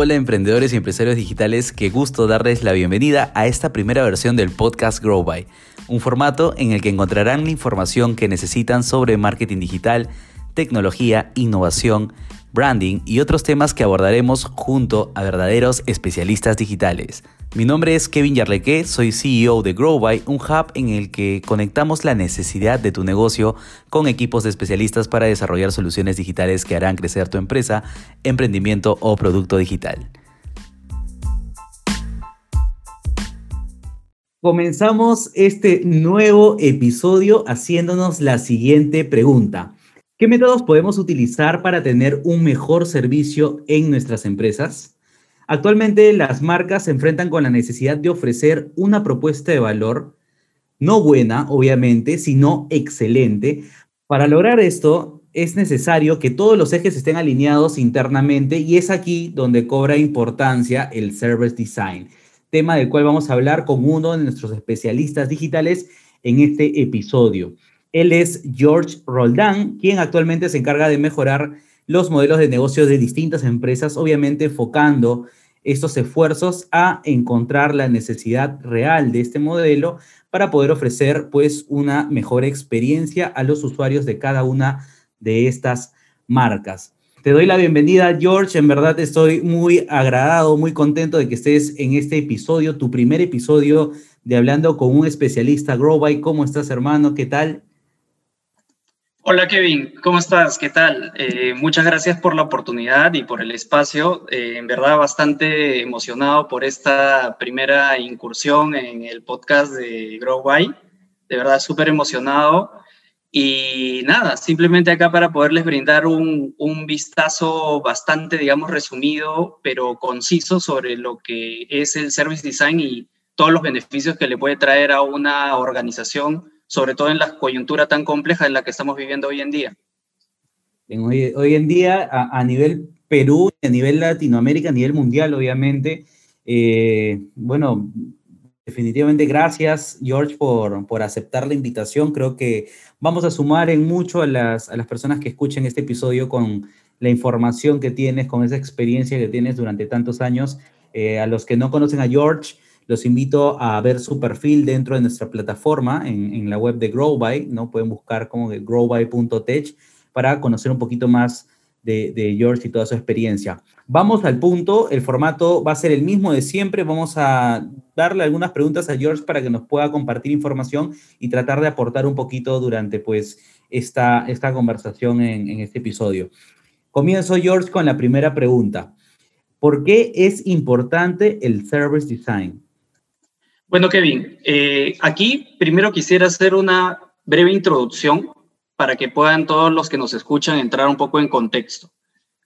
Hola emprendedores y empresarios digitales, qué gusto darles la bienvenida a esta primera versión del podcast Grow By, un formato en el que encontrarán la información que necesitan sobre marketing digital, tecnología, innovación, branding y otros temas que abordaremos junto a verdaderos especialistas digitales. Mi nombre es Kevin Yarleque, soy CEO de GrowBy, un hub en el que conectamos la necesidad de tu negocio con equipos de especialistas para desarrollar soluciones digitales que harán crecer tu empresa, emprendimiento o producto digital. Comenzamos este nuevo episodio haciéndonos la siguiente pregunta. ¿Qué métodos podemos utilizar para tener un mejor servicio en nuestras empresas? Actualmente las marcas se enfrentan con la necesidad de ofrecer una propuesta de valor, no buena, obviamente, sino excelente. Para lograr esto es necesario que todos los ejes estén alineados internamente y es aquí donde cobra importancia el Service Design, tema del cual vamos a hablar con uno de nuestros especialistas digitales en este episodio. Él es George Roldán, quien actualmente se encarga de mejorar los modelos de negocio de distintas empresas, obviamente enfocando estos esfuerzos a encontrar la necesidad real de este modelo para poder ofrecer pues una mejor experiencia a los usuarios de cada una de estas marcas. Te doy la bienvenida, George. En verdad estoy muy agradado, muy contento de que estés en este episodio, tu primer episodio de Hablando con un especialista Growby. ¿Cómo estás, hermano? ¿Qué tal? Hola Kevin, ¿cómo estás? ¿Qué tal? Eh, muchas gracias por la oportunidad y por el espacio. Eh, en verdad bastante emocionado por esta primera incursión en el podcast de Grow By. De verdad súper emocionado. Y nada, simplemente acá para poderles brindar un, un, vistazo bastante, digamos, resumido, pero conciso sobre lo que es el Service Design y todos los beneficios que le puede traer a una organización sobre todo en la coyuntura tan compleja en la que estamos viviendo hoy en día. Hoy, en día, a, nivel Perú, a nivel Latinoamérica, a nivel mundial, obviamente, eh, bueno, definitivamente gracias, George, por, por aceptar la invitación. Creo que vamos a sumar en mucho a las, a las personas que escuchen este episodio con la información que tienes, con esa experiencia que tienes durante tantos años. Eh, a los que no conocen a George, los invito a ver su perfil dentro de nuestra plataforma en, la web de Growby, ¿no? Pueden buscar como growby.tech para conocer un poquito más de, George y toda su experiencia. Vamos al punto, el formato va a ser el mismo de siempre, vamos a darle algunas preguntas a George para que nos pueda compartir información y tratar de aportar un poquito durante pues esta, esta conversación en, en este episodio. Comienzo George con la primera pregunta. ¿Por qué es importante el Service Design? Bueno, Kevin, eh, aquí primero quisiera hacer una breve introducción para que puedan todos los que nos escuchan entrar un poco en contexto.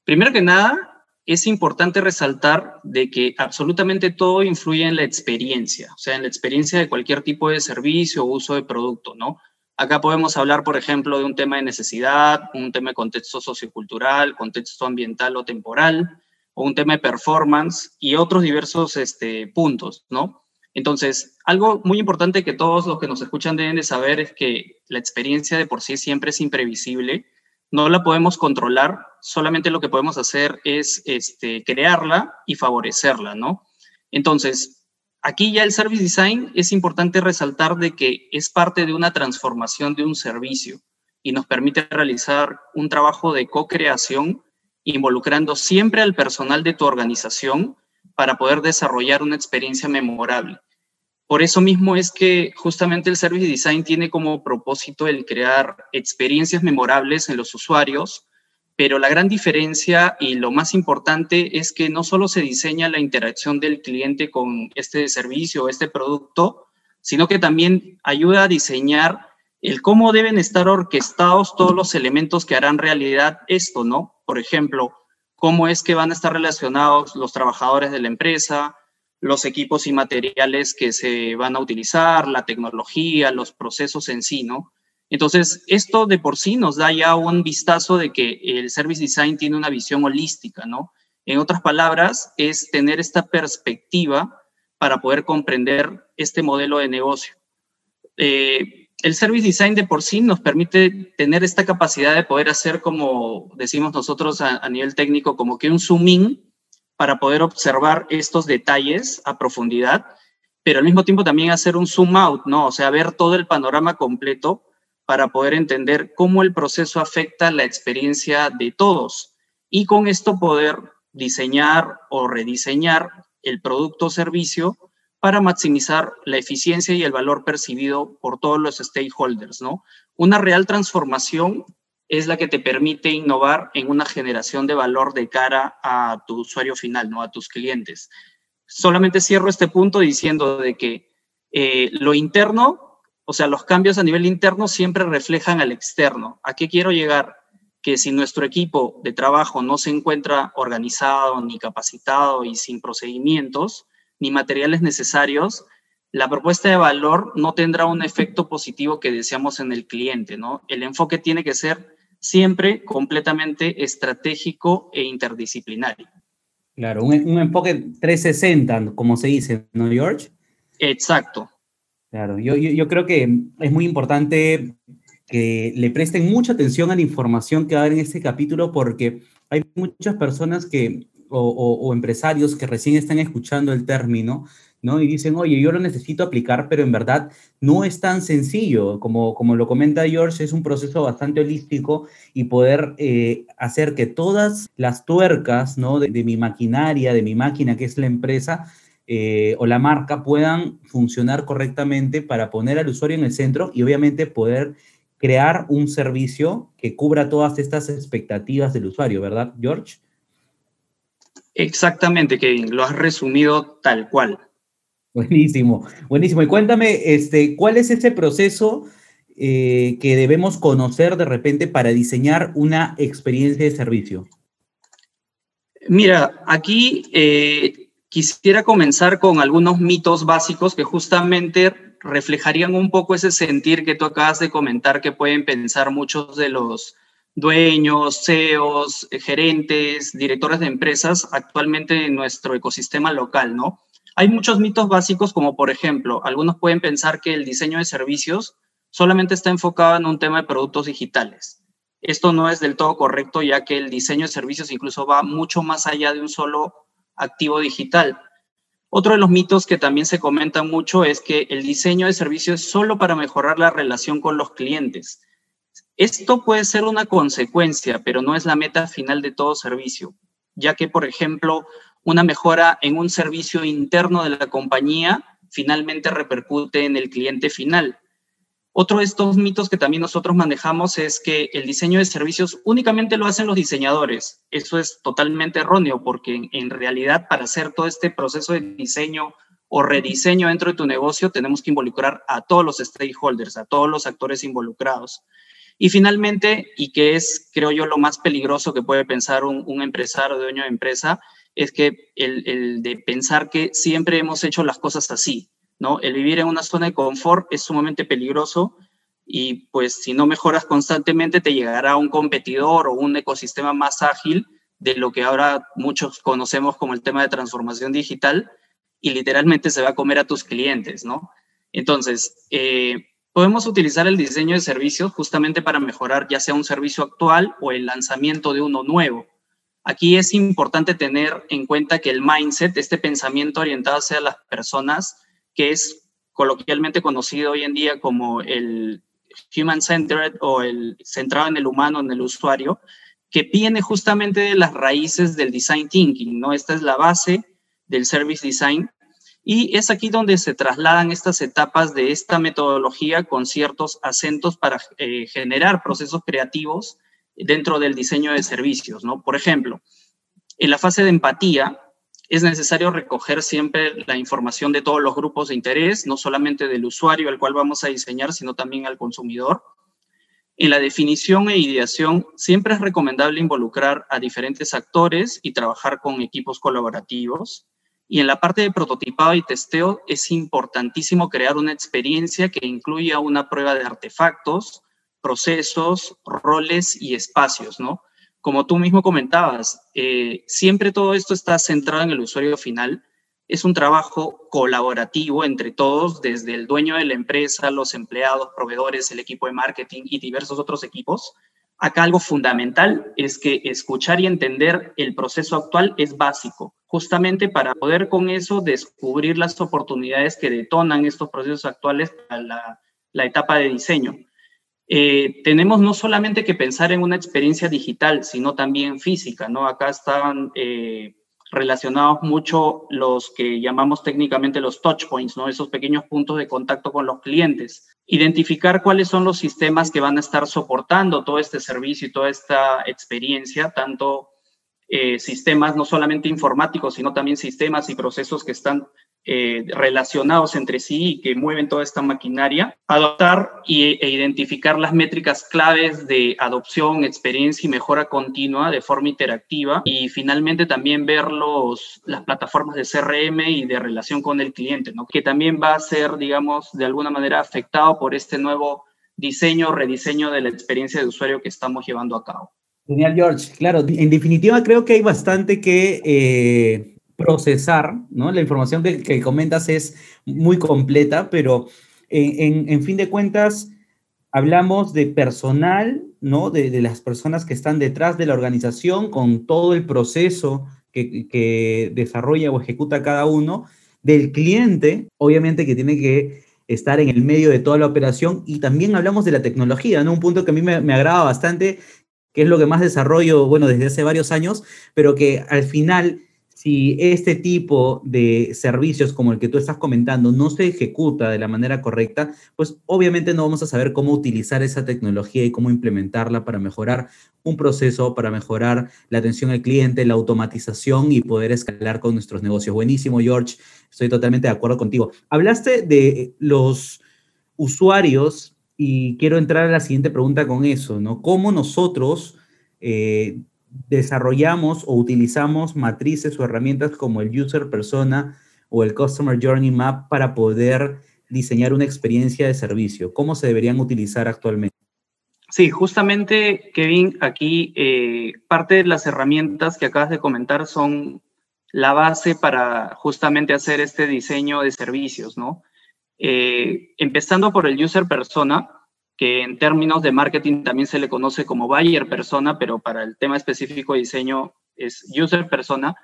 Primero que nada, es importante resaltar de que absolutamente todo influye en la experiencia, o sea, en la experiencia de cualquier tipo de servicio o uso de producto, ¿no? Acá podemos hablar, por ejemplo, de un tema de necesidad, un tema de contexto sociocultural, contexto ambiental o temporal, o un tema de performance y otros diversos este, puntos, ¿no? Entonces, algo muy importante que todos los que nos escuchan deben de saber es que la experiencia de por sí siempre es imprevisible, no la podemos controlar, solamente lo que podemos hacer es este, crearla y favorecerla, ¿no? Entonces, aquí ya el service design es importante resaltar de que es parte de una transformación de un servicio y nos permite realizar un trabajo de co-creación involucrando siempre al personal de tu organización para poder desarrollar una experiencia memorable. Por eso mismo es que justamente el Service Design tiene como propósito el crear experiencias memorables en los usuarios, pero la gran diferencia y lo más importante es que no solo se diseña la interacción del cliente con este servicio o este producto, sino que también ayuda a diseñar el cómo deben estar orquestados todos los elementos que harán realidad esto, ¿no? Por ejemplo, cómo es que van a estar relacionados los trabajadores de la empresa, los equipos y materiales que se van a utilizar, la tecnología, los procesos en sí, ¿no? Entonces, esto de por sí nos da ya un vistazo de que el service design tiene una visión holística, ¿no? En otras palabras, es tener esta perspectiva para poder comprender este modelo de negocio. Eh, el service design de por sí nos permite tener esta capacidad de poder hacer, como decimos nosotros a, nivel técnico, como que un zoom in para poder observar estos detalles a profundidad, pero al mismo tiempo también hacer un zoom out, ¿no? O sea, ver todo el panorama completo para poder entender cómo el proceso afecta la experiencia de todos y con esto poder diseñar o rediseñar el producto o servicio para maximizar la eficiencia y el valor percibido por todos los stakeholders, ¿no? Una real transformación es la que te permite innovar en una generación de valor de cara a tu usuario final, ¿no? A tus clientes. Solamente cierro este punto diciendo de que eh, lo interno, o sea, los cambios a nivel interno siempre reflejan al externo. ¿A qué quiero llegar? Que si nuestro equipo de trabajo no se encuentra organizado ni capacitado y sin procedimientos ni materiales necesarios, la propuesta de valor no tendrá un efecto positivo que deseamos en el cliente, ¿no? El enfoque tiene que ser siempre completamente estratégico e interdisciplinario. Claro, un, enfoque 360, como se dice, ¿no, George? Exacto. Claro, yo, yo, creo que es muy importante que le presten mucha atención a la información que va a haber en este capítulo porque hay muchas personas que, o empresarios que recién están escuchando el término ¿no? Y dicen, oye, yo lo necesito aplicar, pero en verdad no es tan sencillo. Como, como lo comenta George, es un proceso bastante holístico y poder eh, hacer que todas las tuercas, ¿no? De, mi maquinaria, de mi máquina, que es la empresa, eh, o la marca puedan funcionar correctamente para poner al usuario en el centro y obviamente poder crear un servicio que cubra todas estas expectativas del usuario, ¿verdad, George? Exactamente, Kevin, lo has resumido tal cual. Buenísimo, buenísimo. Y cuéntame, este, ¿cuál es ese proceso eh, que debemos conocer de repente para diseñar una experiencia de servicio? Mira, aquí eh, quisiera comenzar con algunos mitos básicos que justamente reflejarían un poco ese sentir que tú acabas de comentar que pueden pensar muchos de los dueños, CEOs, gerentes, directores de empresas actualmente en nuestro ecosistema local, ¿no? Hay muchos mitos básicos, como por ejemplo, algunos pueden pensar que el diseño de servicios solamente está enfocado en un tema de productos digitales. Esto no es del todo correcto, ya que el diseño de servicios incluso va mucho más allá de un solo activo digital. Otro de los mitos que también se comentan mucho es que el diseño de servicios es solo para mejorar la relación con los clientes. Esto puede ser una consecuencia, pero no es la meta final de todo servicio, ya que, por ejemplo, una mejora en un servicio interno de la compañía finalmente repercute en el cliente final. Otro de estos mitos que también nosotros manejamos es que el diseño de servicios únicamente lo hacen los diseñadores. Eso es totalmente erróneo porque en, realidad para hacer todo este proceso de diseño o rediseño dentro de tu negocio tenemos que involucrar a todos los stakeholders, a todos los actores involucrados. Y finalmente, y que es, creo yo, lo más peligroso que puede pensar un, un empresario dueño de empresa, es que el, de pensar que siempre hemos hecho las cosas así, ¿no? El vivir en una zona de confort es sumamente peligroso y pues si no mejoras constantemente te llegará un competidor o un ecosistema más ágil de lo que ahora muchos conocemos como el tema de transformación digital y literalmente se va a comer a tus clientes, ¿no? Entonces, eh, podemos utilizar el diseño de servicios justamente para mejorar ya sea un servicio actual o el lanzamiento de uno nuevo. Aquí es importante tener en cuenta que el mindset, este pensamiento orientado hacia las personas, que es coloquialmente conocido hoy en día como el human centered o el centrado en el humano, en el usuario, que viene justamente de las raíces del design thinking, ¿no? Esta es la base del service design y es aquí donde se trasladan estas etapas de esta metodología con ciertos acentos para eh, generar procesos creativos dentro del diseño de servicios, ¿no? Por ejemplo, en la fase de empatía es necesario recoger siempre la información de todos los grupos de interés, no solamente del usuario al cual vamos a diseñar, sino también al consumidor. En la definición e ideación siempre es recomendable involucrar a diferentes actores y trabajar con equipos colaborativos. Y en la parte de prototipado y testeo es importantísimo crear una experiencia que incluya una prueba de artefactos, procesos, roles y espacios, ¿no? Como tú mismo comentabas, eh, siempre todo esto está centrado en el usuario final. Es un trabajo colaborativo entre todos, desde el dueño de la empresa, los empleados, proveedores, el equipo de marketing y diversos otros equipos, Acá algo fundamental es que escuchar y entender el proceso actual es básico, justamente para poder con eso descubrir las oportunidades que detonan estos procesos actuales para la, etapa de diseño. Eh, tenemos no solamente que pensar en una experiencia digital, sino también física, ¿no? Acá están eh, relacionados mucho los que llamamos técnicamente los touch points, ¿no? Esos pequeños puntos de contacto con los clientes. Identificar cuáles son los sistemas que van a estar soportando todo este servicio y toda esta experiencia, tanto eh, sistemas no solamente informáticos, sino también sistemas y procesos que están eh, relacionados entre sí y que mueven toda esta maquinaria, adoptar y, e identificar las métricas claves de adopción, experiencia y mejora continua de forma interactiva y finalmente también ver los, las plataformas de CRM y de relación con el cliente, ¿no? que también va a ser, digamos, de alguna manera afectado por este nuevo diseño, rediseño de la experiencia de usuario que estamos llevando a cabo. Genial, George. Claro, en definitiva creo que hay bastante que eh, procesar, ¿no? La información que, comentas es muy completa, pero en, fin de cuentas hablamos de personal, ¿no? De, las personas que están detrás de la organización con todo el proceso que, que desarrolla o ejecuta cada uno, del cliente, obviamente que tiene que estar en el medio de toda la operación y también hablamos de la tecnología, ¿no? Un punto que a mí me, me agrada bastante, que es lo que más desarrollo, bueno, desde hace varios años, pero que al final si este tipo de servicios como el que tú estás comentando no se ejecuta de la manera correcta, pues obviamente no vamos a saber cómo utilizar esa tecnología y cómo implementarla para mejorar un proceso, para mejorar la atención al cliente, la automatización y poder escalar con nuestros negocios. Buenísimo, George. Estoy totalmente de acuerdo contigo. Hablaste de los usuarios y quiero entrar a la siguiente pregunta con eso, ¿no? ¿Cómo nosotros... Eh, desarrollamos o utilizamos matrices o herramientas como el User Persona o el Customer Journey Map para poder diseñar una experiencia de servicio? ¿Cómo se deberían utilizar actualmente? Sí, justamente, Kevin, aquí eh, parte de las herramientas que acabas de comentar son la base para justamente hacer este diseño de servicios, ¿no? Eh, empezando por el user persona, que en términos de marketing también se le conoce como buyer persona, pero para el tema específico de diseño es user persona.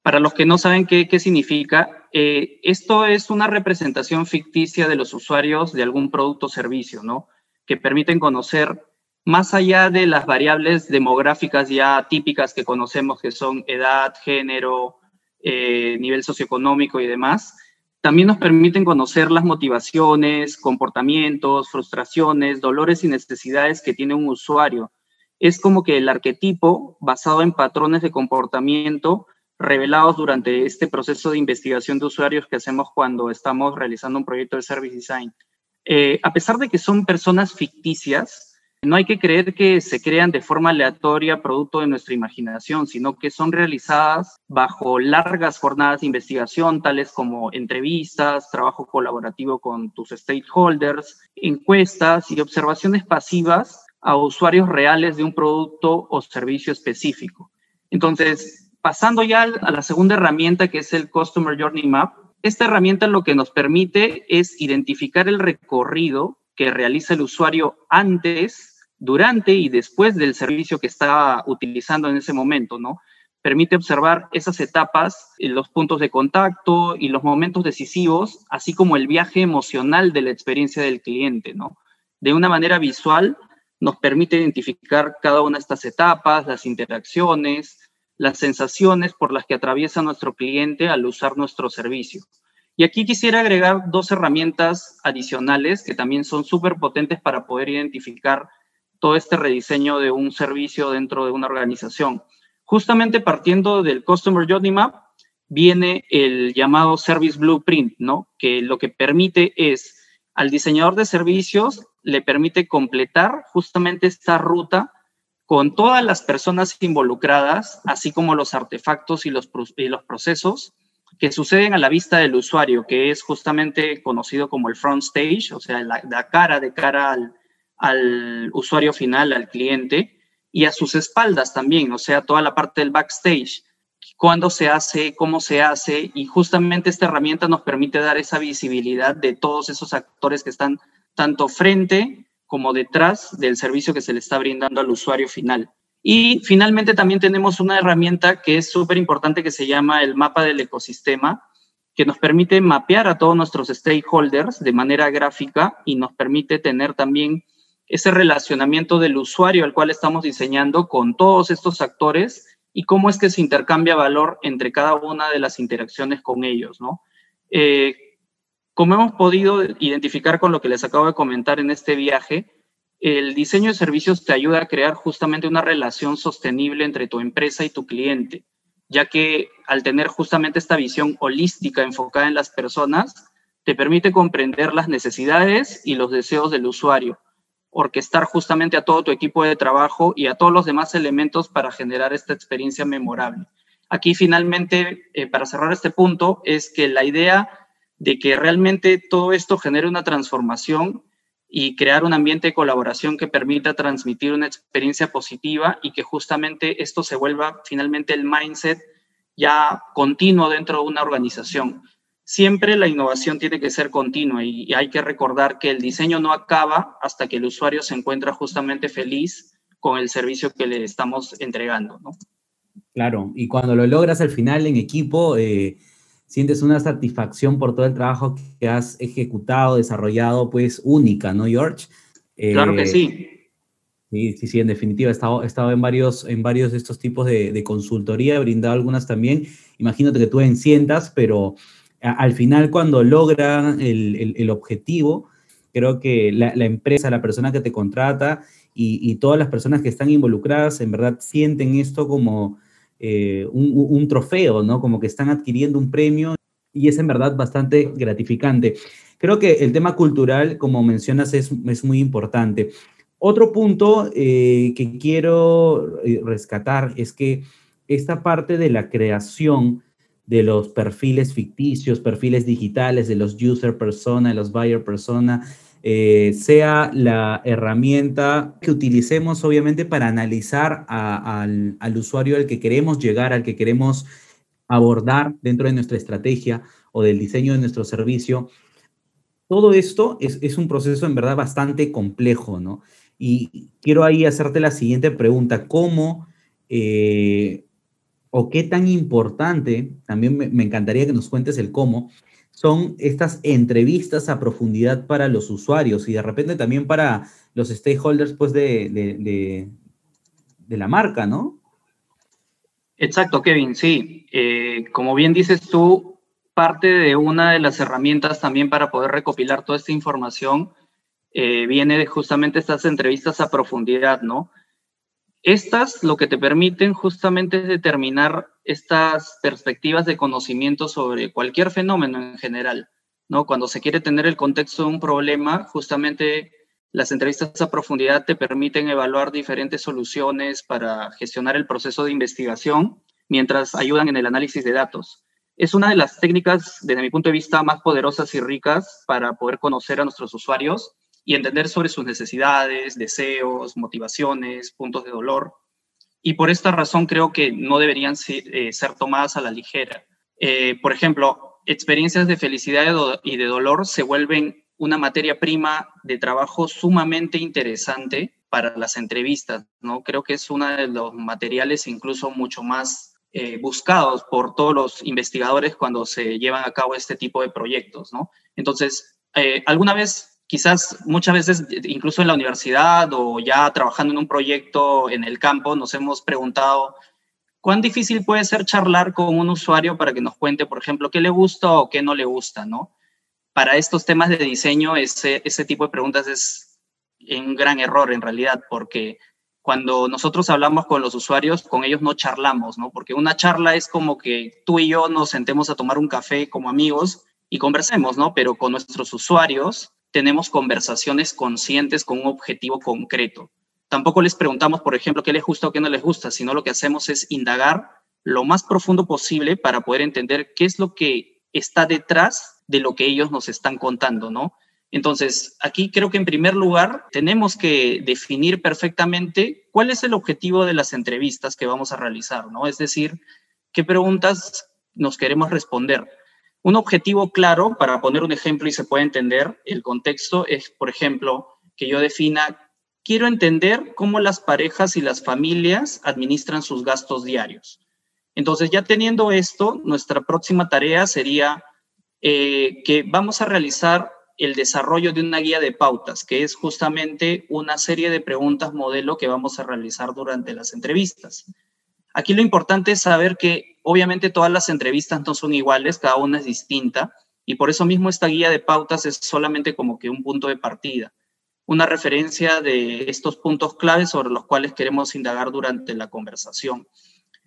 Para los que no saben qué, significa, eh, esto es una representación ficticia de los usuarios de algún producto o servicio, ¿no? Que permiten conocer más allá de las variables demográficas ya típicas que conocemos, que son edad, género, eh, nivel socioeconómico y demás, también nos permiten conocer las motivaciones, comportamientos, frustraciones, dolores y necesidades que tiene un usuario. Es como que el arquetipo basado en patrones de comportamiento revelados durante este proceso de investigación de usuarios que hacemos cuando estamos realizando un proyecto de Service Design. Eh, a pesar de que son personas ficticias, no hay que creer que se crean de forma aleatoria producto de nuestra imaginación, sino que son realizadas bajo largas jornadas de investigación, tales como entrevistas, trabajo colaborativo con tus stakeholders, encuestas y observaciones pasivas a usuarios reales de un producto o servicio específico. Entonces, pasando ya a la segunda herramienta que es el Customer Journey Map, esta herramienta lo que nos permite es identificar el recorrido que realiza el usuario antes durante y después del servicio que está utilizando en ese momento, ¿no? Permite observar esas etapas, eh, los puntos de contacto y los momentos decisivos, así como el viaje emocional de la experiencia del cliente, ¿no? De una manera visual, nos permite identificar cada una de estas etapas, las interacciones, las sensaciones por las que atraviesa nuestro cliente al usar nuestro servicio. Y aquí quisiera agregar dos herramientas adicionales que también son súper potentes para poder identificar todo este rediseño de un servicio dentro de una organización. Justamente partiendo del Customer Journey Map, viene el llamado Service Blueprint, ¿no? Que lo que permite es al diseñador de servicios le permite completar justamente esta ruta con todas las personas involucradas, así como los artefactos y los, y los procesos que suceden a la vista del usuario, que es justamente conocido como el front stage, o sea, la, la cara de cara al, al usuario final, al cliente, y a sus espaldas también, o sea, toda la parte del backstage, cuándo se hace, cómo se hace, y justamente esta herramienta nos permite dar esa visibilidad de todos esos actores que están tanto frente como detrás del servicio que se le está brindando al usuario final. Y finalmente también tenemos una herramienta que es súper importante que se llama el mapa del ecosistema, que nos permite mapear a todos nuestros stakeholders de manera gráfica y nos permite tener también ese relacionamiento del usuario al cual estamos diseñando con todos estos actores y cómo es que se intercambia valor entre cada una de las interacciones con ellos, ¿no? Eh, como hemos podido identificar con lo que les acabo de comentar en este viaje, el diseño de servicios te ayuda a crear justamente una relación sostenible entre tu empresa y tu cliente, ya que al tener justamente esta visión holística enfocada en las personas, te permite comprender las necesidades y los deseos del usuario, orquestar justamente a todo tu equipo de trabajo y a todos los demás elementos para generar esta experiencia memorable. Aquí finalmente, eh, para cerrar este punto, es que la idea de que realmente todo esto genere una transformación y crear un ambiente de colaboración que permita transmitir una experiencia positiva y que justamente esto se vuelva finalmente el mindset ya continuo dentro de una organización. Siempre la innovación tiene que ser continua y, hay que recordar que el diseño no acaba hasta que el usuario se encuentra justamente feliz con el servicio que le estamos entregando. Claro, y cuando lo logras al final en equipo, eh, sientes una satisfacción por todo el trabajo que has ejecutado, desarrollado, pues única, ¿no, George? claro que sí. Sí, sí, sí, en definitiva, he estado, he estado en, varios, en varios de estos tipos de, de, consultoría, he brindado algunas también. Imagínate que tú en cientas, pero al final cuando logra el, objetivo, creo que la, empresa, la persona que te contrata y, todas las personas que están involucradas, en verdad sienten esto como eh, un, trofeo, ¿no? Como que están adquiriendo un premio y es en verdad bastante gratificante. Creo que el tema cultural, como mencionas, es, es muy importante. Otro punto eh, que quiero eh, rescatar es que esta parte de la creación de los perfiles ficticios, perfiles digitales, de los user persona, de los buyer persona, eh, sea la herramienta que utilicemos obviamente para analizar al, usuario al que queremos llegar, al que queremos abordar dentro de nuestra estrategia o del diseño de nuestro servicio. Todo esto es, un proceso en verdad bastante complejo, ¿no? Y quiero ahí hacerte la siguiente pregunta, ¿cómo eh, o qué tan importante, también me encantaría que nos cuentes el cómo, son estas entrevistas a profundidad para los usuarios y de repente también para los stakeholders pues, de, de, la marca, ¿no? Exacto, Kevin, sí. Eh, como bien dices tú, parte de una de las herramientas también para poder recopilar toda esta información eh, viene de justamente estas entrevistas a profundidad, ¿no? Estas lo que te permiten justamente es determinar estas perspectivas de conocimiento sobre cualquier fenómeno en general, ¿no? Cuando se quiere tener el contexto de un problema, justamente las entrevistas a profundidad te permiten evaluar diferentes soluciones para gestionar el proceso de investigación mientras ayudan en el análisis de datos. Es una de las técnicas, desde mi punto de vista, más poderosas y ricas para poder conocer a nuestros usuarios y entender sobre sus necesidades, deseos, motivaciones, puntos de dolor. Y por esta razón creo que no deberían eh, ser, tomadas a la ligera. Eh, por ejemplo, experiencias de felicidad y de dolor se vuelven una materia prima de trabajo sumamente interesante para las entrevistas, ¿no? Creo que es uno de los materiales incluso mucho más eh, buscados por todos los investigadores cuando se llevan a cabo este tipo de proyectos, ¿no? Entonces, alguna vez quizás muchas veces, incluso en la universidad o ya trabajando en un proyecto en el campo, nos hemos preguntado cuán difícil puede ser charlar con un usuario para que nos cuente, por ejemplo, qué le gusta o qué no le gusta, ¿no? Para estos temas de diseño, ese, ese tipo de preguntas es un gran error en realidad, porque cuando nosotros hablamos con los usuarios, con ellos no charlamos, ¿no? Porque una charla es como que tú y yo nos sentemos a tomar un café como amigos y conversemos, ¿no? Pero con nuestros usuarios tenemos conversaciones conscientes con un objetivo concreto. Tampoco les preguntamos, por ejemplo, qué les gusta o qué no les gusta, sino lo que hacemos es indagar lo más profundo posible para poder entender qué es lo que está detrás de lo que ellos nos están contando, ¿no? Entonces, aquí creo que en primer lugar tenemos que definir perfectamente cuál es el objetivo de las entrevistas que vamos a realizar, ¿no? Es decir, qué preguntas nos queremos responder. Un objetivo claro, para poner un ejemplo y se puede entender el contexto, es, por ejemplo, que yo defina, quiero entender cómo las parejas y las familias administran sus gastos diarios. Entonces, ya teniendo esto, nuestra próxima tarea sería eh, que vamos a realizar el desarrollo de una guía de pautas, que es justamente una serie de preguntas modelo que vamos a realizar durante las entrevistas. Aquí lo importante es saber que obviamente todas las entrevistas no son iguales, cada una es distinta, y por eso mismo esta guía de pautas es solamente como que un punto de partida, una referencia de estos puntos claves sobre los cuales queremos indagar durante la conversación.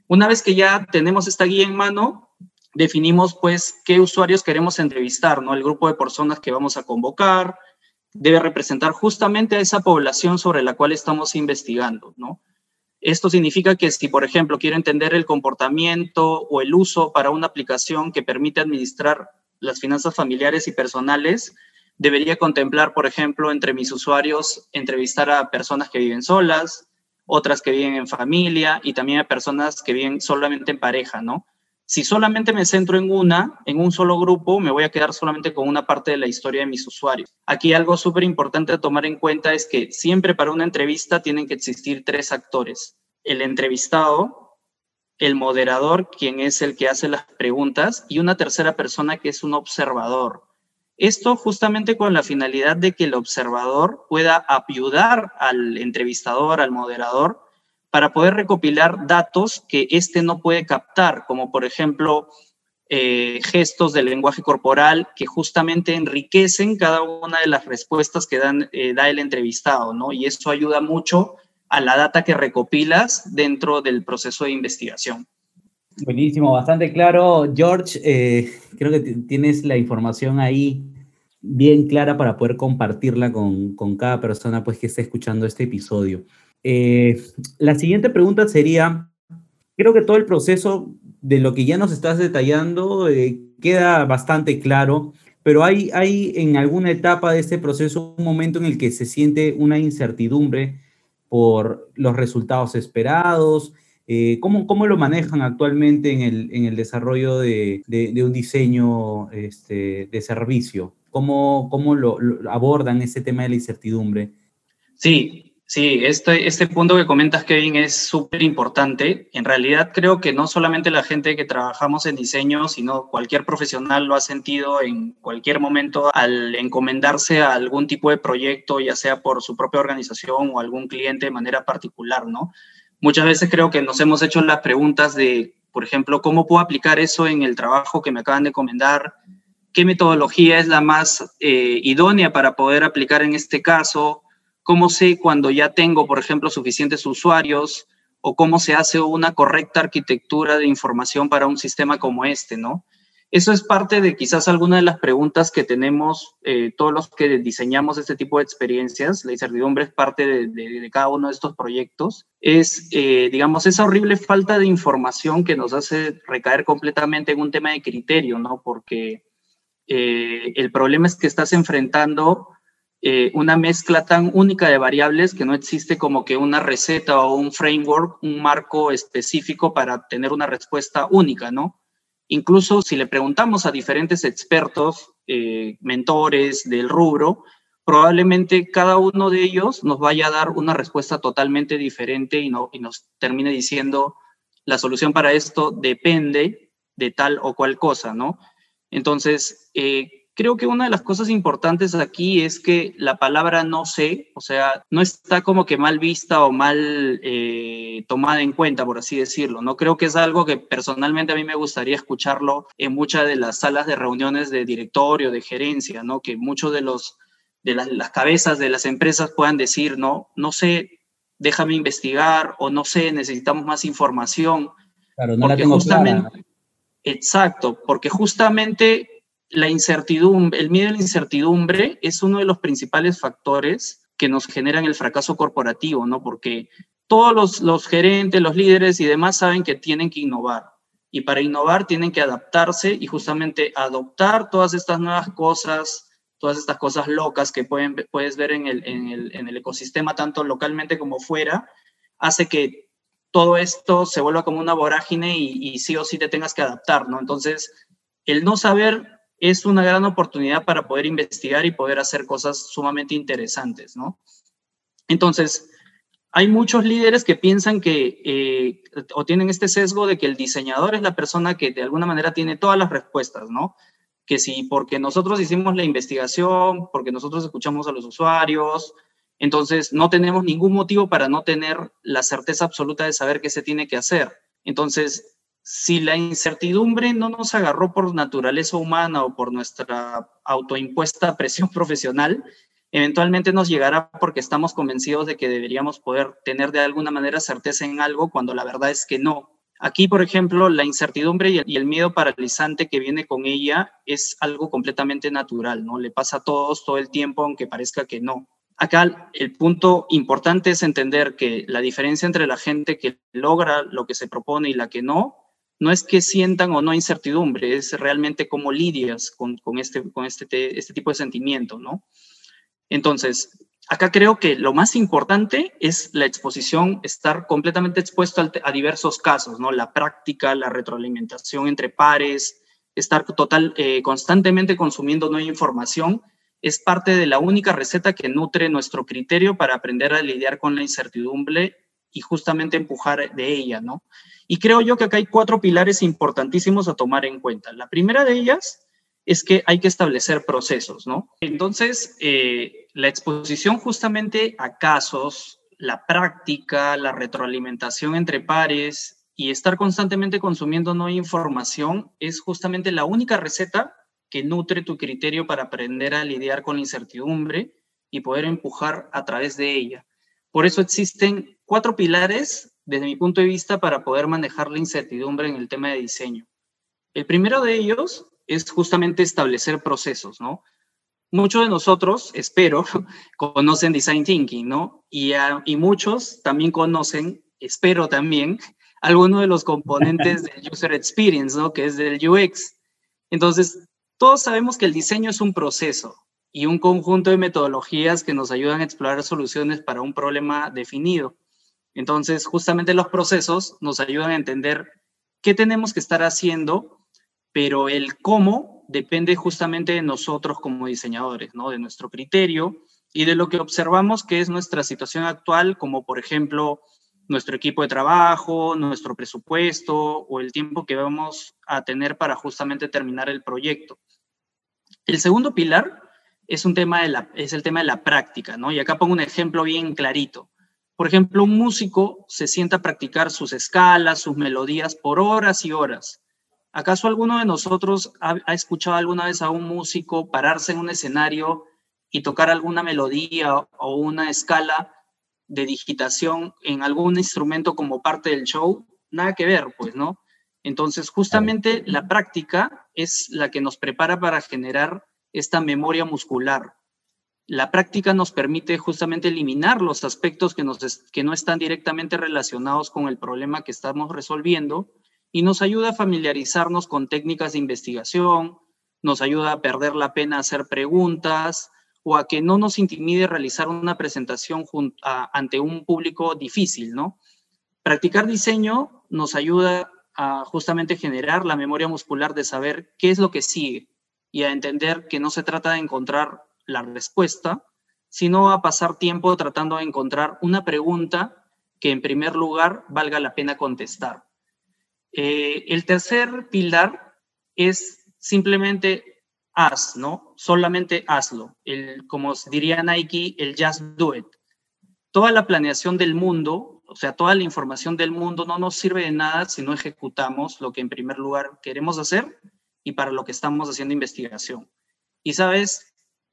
Una vez que ya tenemos esta guía en mano, definimos pues qué usuarios queremos entrevistar, ¿no? El grupo de personas que vamos a convocar debe representar justamente a esa población sobre la cual estamos investigando, ¿no? Esto significa que si, por ejemplo, quiero entender el comportamiento o el uso para una aplicación que permite administrar las finanzas familiares y personales, debería contemplar, por ejemplo, entre mis usuarios, entrevistar a personas que viven solas, otras que viven en familia y también a personas que viven solamente en pareja, ¿no? Si solamente me centro en una, en un solo grupo, me voy a quedar solamente con una parte de la historia de mis usuarios. Aquí algo súper importante a tomar en cuenta es que siempre para una entrevista tienen que existir tres actores. El entrevistado, el moderador, quien es el que hace las preguntas, y una tercera persona que es un observador. Esto justamente con la finalidad de que el observador pueda ayudar al entrevistador, al moderador, para poder recopilar datos que éste no puede captar, como por ejemplo eh, gestos del lenguaje corporal que justamente enriquecen cada una de las respuestas que dan, eh, da el entrevistado, ¿no? Y eso ayuda mucho a la data que recopilas dentro del proceso de investigación. Buenísimo, bastante claro. George, eh, creo que tienes la información ahí bien clara para poder compartirla con, con cada persona pues, que esté escuchando este episodio. Eh, la siguiente pregunta sería, creo que todo el proceso de lo que ya nos estás detallando eh, queda bastante claro, pero hay, hay en alguna etapa de este proceso un momento en el que se siente una incertidumbre por los resultados esperados. Eh, ¿cómo, ¿cómo, lo manejan actualmente en el, en el desarrollo de, de, un diseño este, de servicio? ¿Cómo, cómo lo, abordan ese tema de la incertidumbre? Sí, Sí, este, este punto que comentas, Kevin, es súper importante. En realidad creo que no solamente la gente que trabajamos en diseño, sino cualquier profesional lo ha sentido en cualquier momento al encomendarse a algún tipo de proyecto, ya sea por su propia organización o algún cliente de manera particular, ¿no? Muchas veces creo que nos hemos hecho las preguntas de, por ejemplo, ¿cómo puedo aplicar eso en el trabajo que me acaban de encomendar? ¿Qué metodología es la más eh, idónea para poder aplicar en este caso? ¿Cómo sé cuando ya tengo, por ejemplo, suficientes usuarios? ¿O cómo se hace una correcta arquitectura de información para un sistema como este, no? Eso es parte de quizás alguna de las preguntas que tenemos eh, todos los que diseñamos este tipo de experiencias. La incertidumbre es parte de, cada uno de estos proyectos. Es, eh, digamos, esa horrible falta de información que nos hace recaer completamente en un tema de criterio, ¿no? Porque eh, el problema es que estás enfrentando eh, una mezcla tan única de variables que no existe como que una receta o un framework, un marco específico para tener una respuesta única, ¿no? Incluso si le preguntamos a diferentes expertos, eh, mentores del rubro, probablemente cada uno de ellos nos vaya a dar una respuesta totalmente diferente y, no, y nos termine diciendo la solución para esto depende de tal o cual cosa, ¿no? Entonces, eh, creo que una de las cosas importantes aquí es que la palabra no sé, o sea, no está como que mal vista o mal eh, tomada en cuenta, por así decirlo. No creo que es algo que personalmente a mí me gustaría escucharlo en muchas de las salas de reuniones de directorio, de gerencia, ¿no? Que muchos de los de las, cabezas de las empresas puedan decir, no, no sé, déjame investigar o no sé, necesitamos más información. Claro, no la tengo clara. Exacto, porque justamente la incertidumbre, el miedo a la incertidumbre es uno de los principales factores que nos generan el fracaso corporativo, ¿no? Porque todos los, gerentes, los líderes y demás saben que tienen que innovar. Y para innovar tienen que adaptarse y justamente adoptar todas estas nuevas cosas, todas estas cosas locas que pueden, puedes ver en el, en, el, en el ecosistema, tanto localmente como fuera, hace que todo esto se vuelva como una vorágine y, y sí o sí te tengas que adaptar, ¿no? Entonces, el no saber es una gran oportunidad para poder investigar y poder hacer cosas sumamente interesantes, ¿no? Entonces, hay muchos líderes que piensan que, eh, o tienen este sesgo de que el diseñador es la persona que de alguna manera tiene todas las respuestas, ¿no? Que si porque nosotros hicimos la investigación, porque nosotros escuchamos a los usuarios, entonces no tenemos ningún motivo para no tener la certeza absoluta de saber qué se tiene que hacer. Entonces, si la incertidumbre no nos agarró por naturaleza humana o por nuestra autoimpuesta presión profesional, eventualmente nos llegará porque estamos convencidos de que deberíamos poder tener de alguna manera certeza en algo cuando la verdad es que no. Aquí, por ejemplo, la incertidumbre y el miedo paralizante que viene con ella es algo completamente natural, ¿no? Le pasa a todos todo el tiempo, aunque parezca que no. Acá el punto importante es entender que la diferencia entre la gente que logra lo que se propone y la que no, no es que sientan o no incertidumbre, es realmente cómo lidias con, este, este, este tipo de sentimiento, ¿no? Entonces, acá creo que lo más importante es la exposición, estar completamente expuesto a diversos casos, ¿no? La práctica, la retroalimentación entre pares, estar total, eh, constantemente consumiendo nueva información, es parte de la única receta que nutre nuestro criterio para aprender a lidiar con la incertidumbre y justamente empujar de ella, ¿no? Y creo yo que acá hay cuatro pilares importantísimos a tomar en cuenta. La primera de ellas es que hay que establecer procesos, ¿no? Entonces, eh, la exposición justamente a casos, la práctica, la retroalimentación entre pares y estar constantemente consumiendo nueva información es justamente la única receta que nutre tu criterio para aprender a lidiar con la incertidumbre y poder empujar a través de ella. Por eso existen cuatro pilares, desde mi punto de vista, para poder manejar la incertidumbre en el tema de diseño. El primero de ellos es justamente establecer procesos, ¿no? Muchos de nosotros, espero, conocen Design Thinking, ¿no? Y, y muchos también conocen, espero también, alguno de los componentes del User Experience, ¿no? Que es del UX. Entonces, todos sabemos que el diseño es un proceso y un conjunto de metodologías que nos ayudan a explorar soluciones para un problema definido. Entonces, justamente los procesos nos ayudan a entender qué tenemos que estar haciendo pero el cómo depende justamente de nosotros como diseñadores, ¿no? De nuestro criterio y de lo que observamos que es nuestra situación actual, como por ejemplo nuestro equipo de trabajo, nuestro presupuesto o el tiempo que vamos a tener para justamente terminar el proyecto. El segundo pilar es, un tema de la, es el tema de la práctica, ¿no? Y acá pongo un ejemplo bien clarito. Por ejemplo, un músico se sienta a practicar sus escalas, sus melodías por horas y horas ¿Acaso alguno de nosotros ha, escuchado alguna vez a un músico pararse en un escenario y tocar alguna melodía o una escala de digitación en algún instrumento como parte del show? Nada que ver, pues, ¿no? Entonces, justamente la práctica es la que nos prepara para generar esta memoria muscular. La práctica nos permite justamente eliminar los aspectos que, no están directamente relacionados con el problema que estamos resolviendo y nos ayuda a familiarizarnos con técnicas de investigación, nos ayuda a perder la pena hacer preguntas o a que no nos intimide realizar una presentación ante un público difícil, ¿no? Practicar diseño nos ayuda a justamente generar la memoria muscular de saber qué es lo que sigue y a entender que no se trata de encontrar la respuesta, sino a pasar tiempo tratando de encontrar una pregunta que en primer lugar valga la pena contestar. Eh, el tercer pilar es simplemente haz, ¿no? Solamente hazlo. El, como diría Nike, el just do it. Toda la planeación del mundo, o sea, toda la información del mundo no nos sirve de nada si no ejecutamos lo que en primer lugar queremos hacer y para lo que estamos haciendo investigación. Y sabes,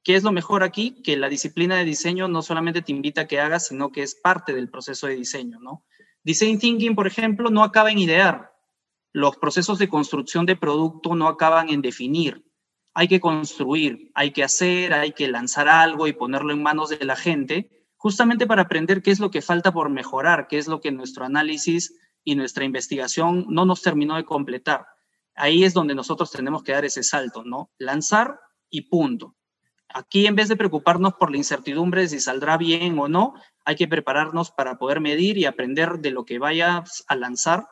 ¿qué es lo mejor aquí? Que la disciplina de diseño no solamente te invita a que hagas, sino que es parte del proceso de diseño, ¿no? Design Thinking, por ejemplo, no acaba en idear, los procesos de construcción de producto no acaban en definir. Hay que construir, hay que hacer, hay que lanzar algo y ponerlo en manos de la gente, justamente para aprender qué es lo que falta por mejorar, qué es lo que nuestro análisis y nuestra investigación no nos terminó de completar. Ahí es donde nosotros tenemos que dar ese salto, ¿no? Lanzar y punto. Aquí, en vez de preocuparnos por la incertidumbre de si saldrá bien o no, hay que prepararnos para poder medir y aprender de lo que vayas a lanzar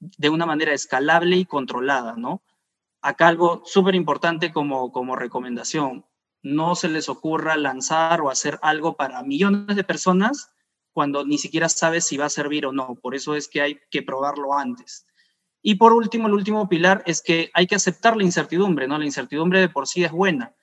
de una manera escalable y controlada, ¿no? Acá algo súper importante como, como recomendación, no se les ocurra lanzar o hacer algo para millones de personas cuando ni siquiera sabes si va a servir o no. Por eso es que hay que probarlo antes. Y por último, el último pilar es que hay que aceptar la incertidumbre, ¿no? La incertidumbre de por sí es buena.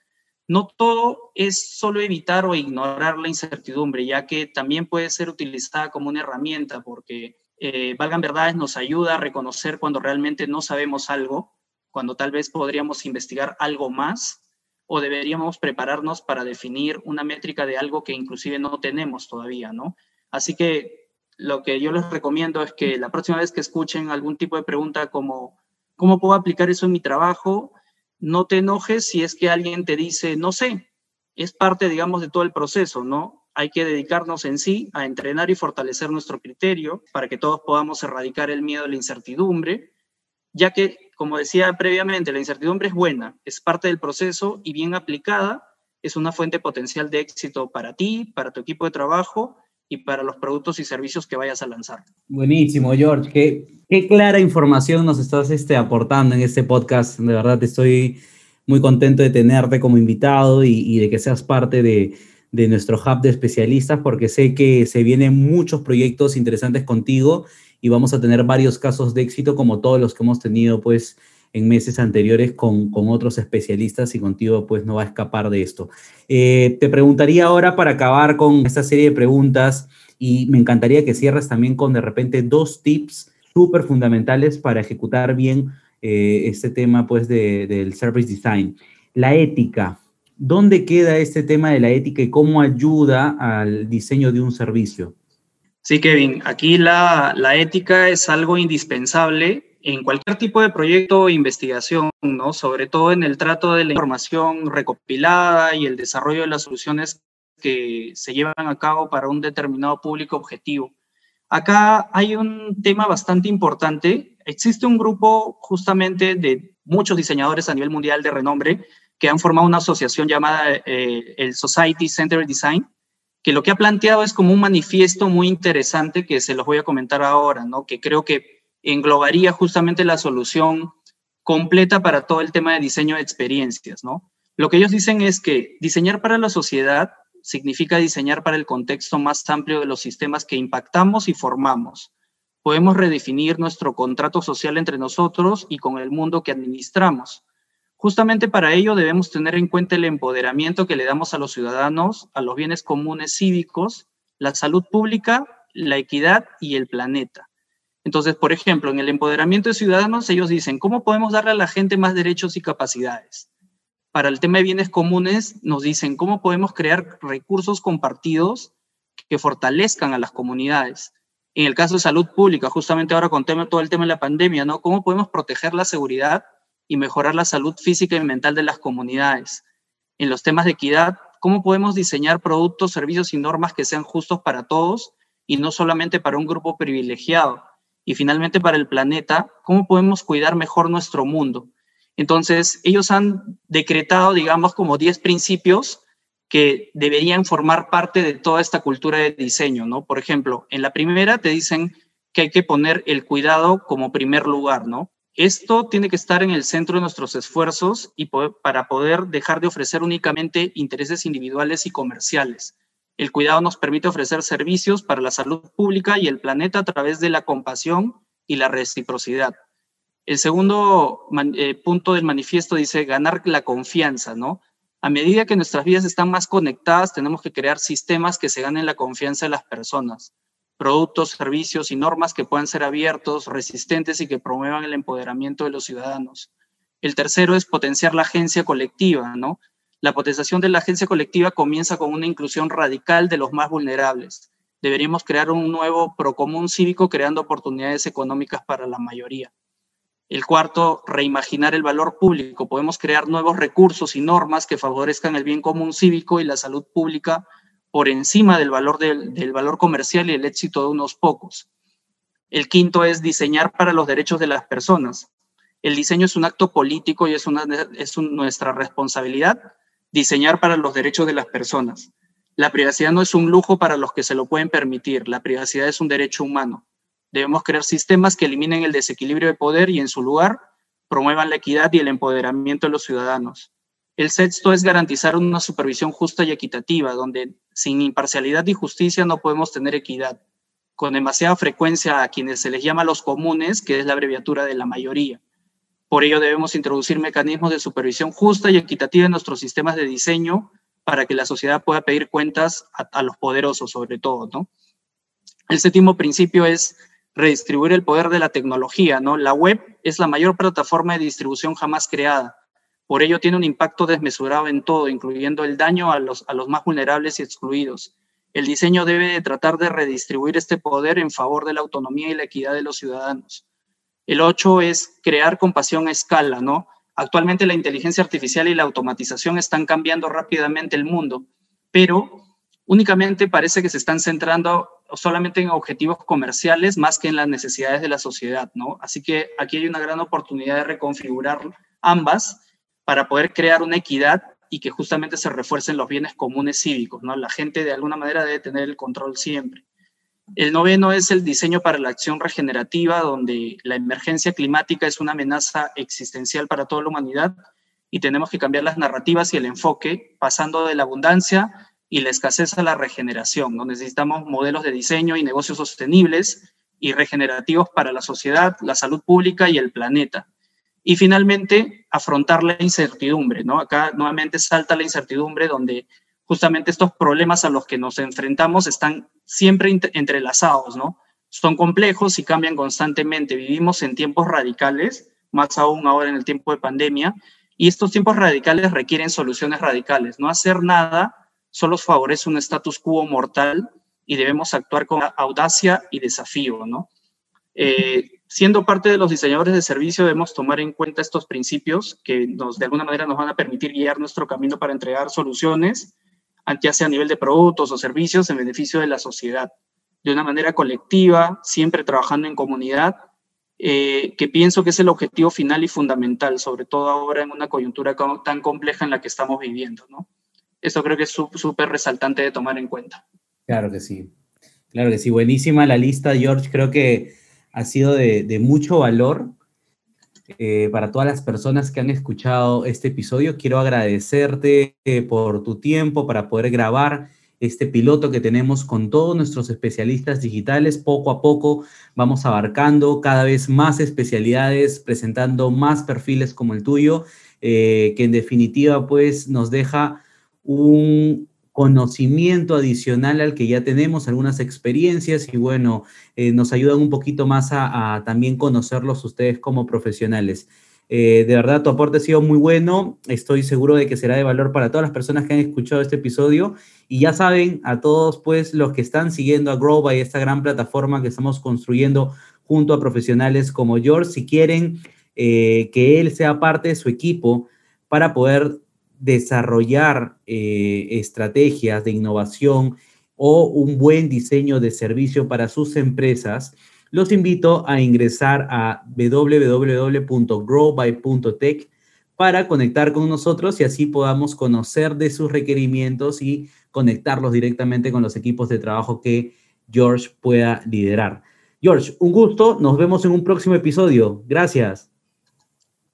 No todo es solo evitar o ignorar la incertidumbre, ya que también puede ser utilizada como una herramienta, porque, eh, valgan verdades, nos ayuda a reconocer cuando realmente no sabemos algo cuando tal vez podríamos investigar algo más o deberíamos prepararnos para definir una métrica de algo que inclusive no tenemos todavía, ¿no? Así que lo que yo les recomiendo es que la próxima vez que escuchen algún tipo de pregunta como ¿cómo puedo aplicar eso en mi trabajo? No te enojes si es que alguien te dice, no sé, es parte, digamos, de todo el proceso, ¿no? Hay que dedicarnos en sí a entrenar y fortalecer nuestro criterio para que todos podamos erradicar el miedo a la incertidumbre ya que, como decía previamente, la incertidumbre es buena, es parte del proceso y bien aplicada es una fuente potencial de éxito para ti, para tu equipo de trabajo y para los productos y servicios que vayas a lanzar. Buenísimo, George. Qué, qué clara información nos estás este, aportando en este podcast. De verdad, estoy muy contento de tenerte como invitado y, de que seas parte de, de nuestro hub de especialistas, porque sé que se vienen muchos proyectos interesantes contigo y vamos a tener varios casos de éxito como todos los que hemos tenido pues en meses anteriores con, con otros especialistas y contigo pues no va a escapar de esto. Eh, te preguntaría ahora para acabar con esta serie de preguntas y me encantaría que cierres también con de repente dos tips súper fundamentales para ejecutar bien eh, este tema pues de, del service design. La ética. ¿Dónde queda este tema de la ética y cómo ayuda al diseño de un servicio? Sí, Kevin, aquí la, ética es algo indispensable en cualquier tipo de proyecto o investigación, ¿no? Sobre todo en el trato de la información recopilada y el desarrollo de las soluciones que se llevan a cabo para un determinado público objetivo. Acá hay un tema bastante importante. Existe un grupo justamente de muchos diseñadores a nivel mundial de renombre que han formado una asociación llamada eh, el Society Center Design, que lo que ha planteado es como un manifiesto muy interesante que se los voy a comentar ahora, ¿no? Que creo que englobaría justamente la solución completa para todo el tema de diseño de experiencias, ¿no? Lo que ellos dicen es que diseñar para la sociedad significa diseñar para el contexto más amplio de los sistemas que impactamos y formamos. Podemos redefinir nuestro contrato social entre nosotros y con el mundo que administramos. Justamente para ello debemos tener en cuenta el empoderamiento que le damos a los ciudadanos, a los bienes comunes cívicos, la salud pública, la equidad y el planeta. Entonces, por ejemplo, en el empoderamiento de ciudadanos, ellos dicen, ¿cómo podemos darle a la gente más derechos y capacidades? Para el tema de bienes comunes, nos dicen, ¿cómo podemos crear recursos compartidos que fortalezcan a las comunidades? En el caso de salud pública, justamente ahora con todo el tema de la pandemia, ¿no? ¿Cómo podemos proteger la seguridad y mejorar la salud física y mental de las comunidades. En los temas de equidad, ¿cómo podemos diseñar productos, servicios y normas que sean justos para todos y no solamente para un grupo privilegiado? Y finalmente para el planeta, ¿cómo podemos cuidar mejor nuestro mundo? Entonces, ellos han decretado, digamos, como 10 principios que deberían formar parte de toda esta cultura de diseño, ¿no? Por ejemplo, en la primera te dicen que hay que poner el cuidado como primer lugar, ¿no? Esto tiene que estar en el centro de nuestros esfuerzos y para poder dejar de ofrecer únicamente intereses individuales y comerciales. El cuidado nos permite ofrecer servicios para la salud pública y el planeta a través de la compasión y la reciprocidad. El segundo eh, punto del manifiesto dice ganar la confianza, ¿no? A medida que nuestras vidas están más conectadas, tenemos que crear sistemas que se ganen la confianza de las personas productos, servicios y normas que puedan ser abiertos, resistentes y que promuevan el empoderamiento de los ciudadanos. El tercero es potenciar la agencia colectiva, ¿no? La potenciación de la agencia colectiva comienza con una inclusión radical de los más vulnerables. Deberíamos crear un nuevo procomún cívico creando oportunidades económicas para la mayoría. El cuarto, reimaginar el valor público. Podemos crear nuevos recursos y normas que favorezcan el bien común cívico y la salud pública por encima del valor, del, valor comercial y el éxito de unos pocos. El quinto es diseñar para los derechos de las personas. El diseño es un acto político y es, nuestra responsabilidad diseñar para los derechos de las personas. La privacidad no es un lujo para los que se lo pueden permitir, la privacidad es un derecho humano. Debemos crear sistemas que eliminen el desequilibrio de poder y en su lugar promuevan la equidad y el empoderamiento de los ciudadanos. El sexto es garantizar una supervisión justa y equitativa, donde sin imparcialidad y justicia no podemos tener equidad. Con demasiada frecuencia a quienes se les llama los comunes, que es la abreviatura de la mayoría. Por ello debemos introducir mecanismos de supervisión justa y equitativa en nuestros sistemas de diseño para que la sociedad pueda pedir cuentas a, los poderosos, sobre todo. El séptimo principio es redistribuir el poder de la tecnología, ¿no? La web es la mayor plataforma de distribución jamás creada por ello tiene un impacto desmesurado en todo, incluyendo el daño a los, a los más vulnerables y excluidos. El diseño debe tratar de redistribuir este poder en favor de la autonomía y la equidad de los ciudadanos. El ocho es crear compasión a escala, ¿no? Actualmente la inteligencia artificial y la automatización están cambiando rápidamente el mundo, pero únicamente parece que se están centrando solamente en objetivos comerciales más que en las necesidades de la sociedad, ¿no? Así que aquí hay una gran oportunidad de reconfigurar ambas para poder crear una equidad y que justamente se refuercen los bienes comunes cívicos, ¿no? La gente de alguna manera debe tener el control siempre. El noveno es el diseño para la acción regenerativa, donde la emergencia climática es una amenaza existencial para toda la humanidad y tenemos que cambiar las narrativas y el enfoque, pasando de la abundancia y la escasez a la regeneración. ¿no? Necesitamos modelos de diseño y negocios sostenibles y regenerativos para la sociedad, la salud pública y el planeta. Y finalmente, afrontar la incertidumbre, ¿no? Acá nuevamente salta la incertidumbre donde justamente estos problemas a los que nos enfrentamos están siempre entrelazados, ¿no? Son complejos y cambian constantemente. Vivimos en tiempos radicales, más aún ahora en el tiempo de pandemia, y estos tiempos radicales requieren soluciones radicales. No hacer nada solo favorece un status quo mortal y debemos actuar con audacia y desafío, ¿no? Eh, siendo parte de los diseñadores de servicio, debemos tomar en cuenta estos principios que nos, de alguna manera nos van a permitir guiar nuestro camino para entregar soluciones, ya sea a nivel de productos o servicios, en beneficio de la sociedad, de una manera colectiva, siempre trabajando en comunidad, eh, que pienso que es el objetivo final y fundamental, sobre todo ahora en una coyuntura tan compleja en la que estamos viviendo. ¿no? Esto creo que es súper resaltante de tomar en cuenta. Claro que sí. Claro que sí. Buenísima la lista, George. Creo que ha sido de, mucho valor eh, para todas las personas que han escuchado este episodio. Quiero agradecerte eh, por tu tiempo para poder grabar este piloto que tenemos con todos nuestros especialistas digitales. Poco a poco vamos abarcando cada vez más especialidades, presentando más perfiles como el tuyo, eh, que en definitiva pues nos deja un, conocimiento adicional al que ya tenemos, algunas experiencias y bueno, eh, nos ayudan un poquito más a, también conocerlos ustedes como profesionales. Eh, de verdad, tu aporte ha sido muy bueno. Estoy seguro de que será de valor para todas las personas que han escuchado este episodio. Y ya saben, a todos, pues, los que están siguiendo a Growby, esta gran plataforma que estamos construyendo junto a profesionales como George, si quieren eh, que él sea parte de su equipo para poder desarrollar eh, estrategias de innovación o un buen diseño de servicio para sus empresas, los invito a ingresar a www.growby.tech para conectar con nosotros y así podamos conocer de sus requerimientos y conectarlos directamente con los equipos de trabajo que George pueda liderar. George, un gusto, nos vemos en un próximo episodio. Gracias.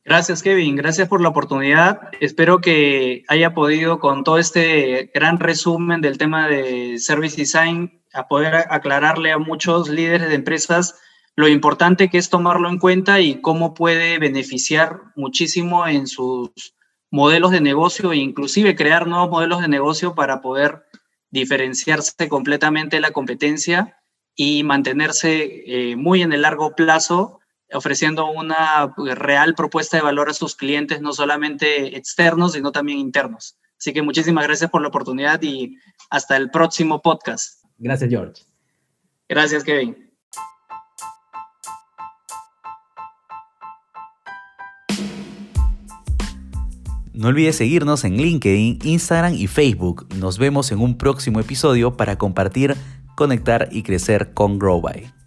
Gracias, Kevin. Gracias por la oportunidad. Espero que haya podido, con todo este gran resumen del tema de Service Design, a poder aclararle a muchos líderes de empresas lo importante que es tomarlo en cuenta y cómo puede beneficiar muchísimo en sus modelos de negocio e inclusive crear nuevos modelos de negocio para poder diferenciarse completamente de la competencia y mantenerse eh, muy en el largo plazo ofreciendo una real propuesta de valor a sus clientes, no solamente externos, sino también internos. Así que muchísimas gracias por la oportunidad y hasta el próximo podcast. Gracias, George. Gracias, Kevin. No olvides seguirnos en LinkedIn, Instagram y Facebook. Nos vemos en un próximo episodio para compartir, conectar y crecer con GrowBy.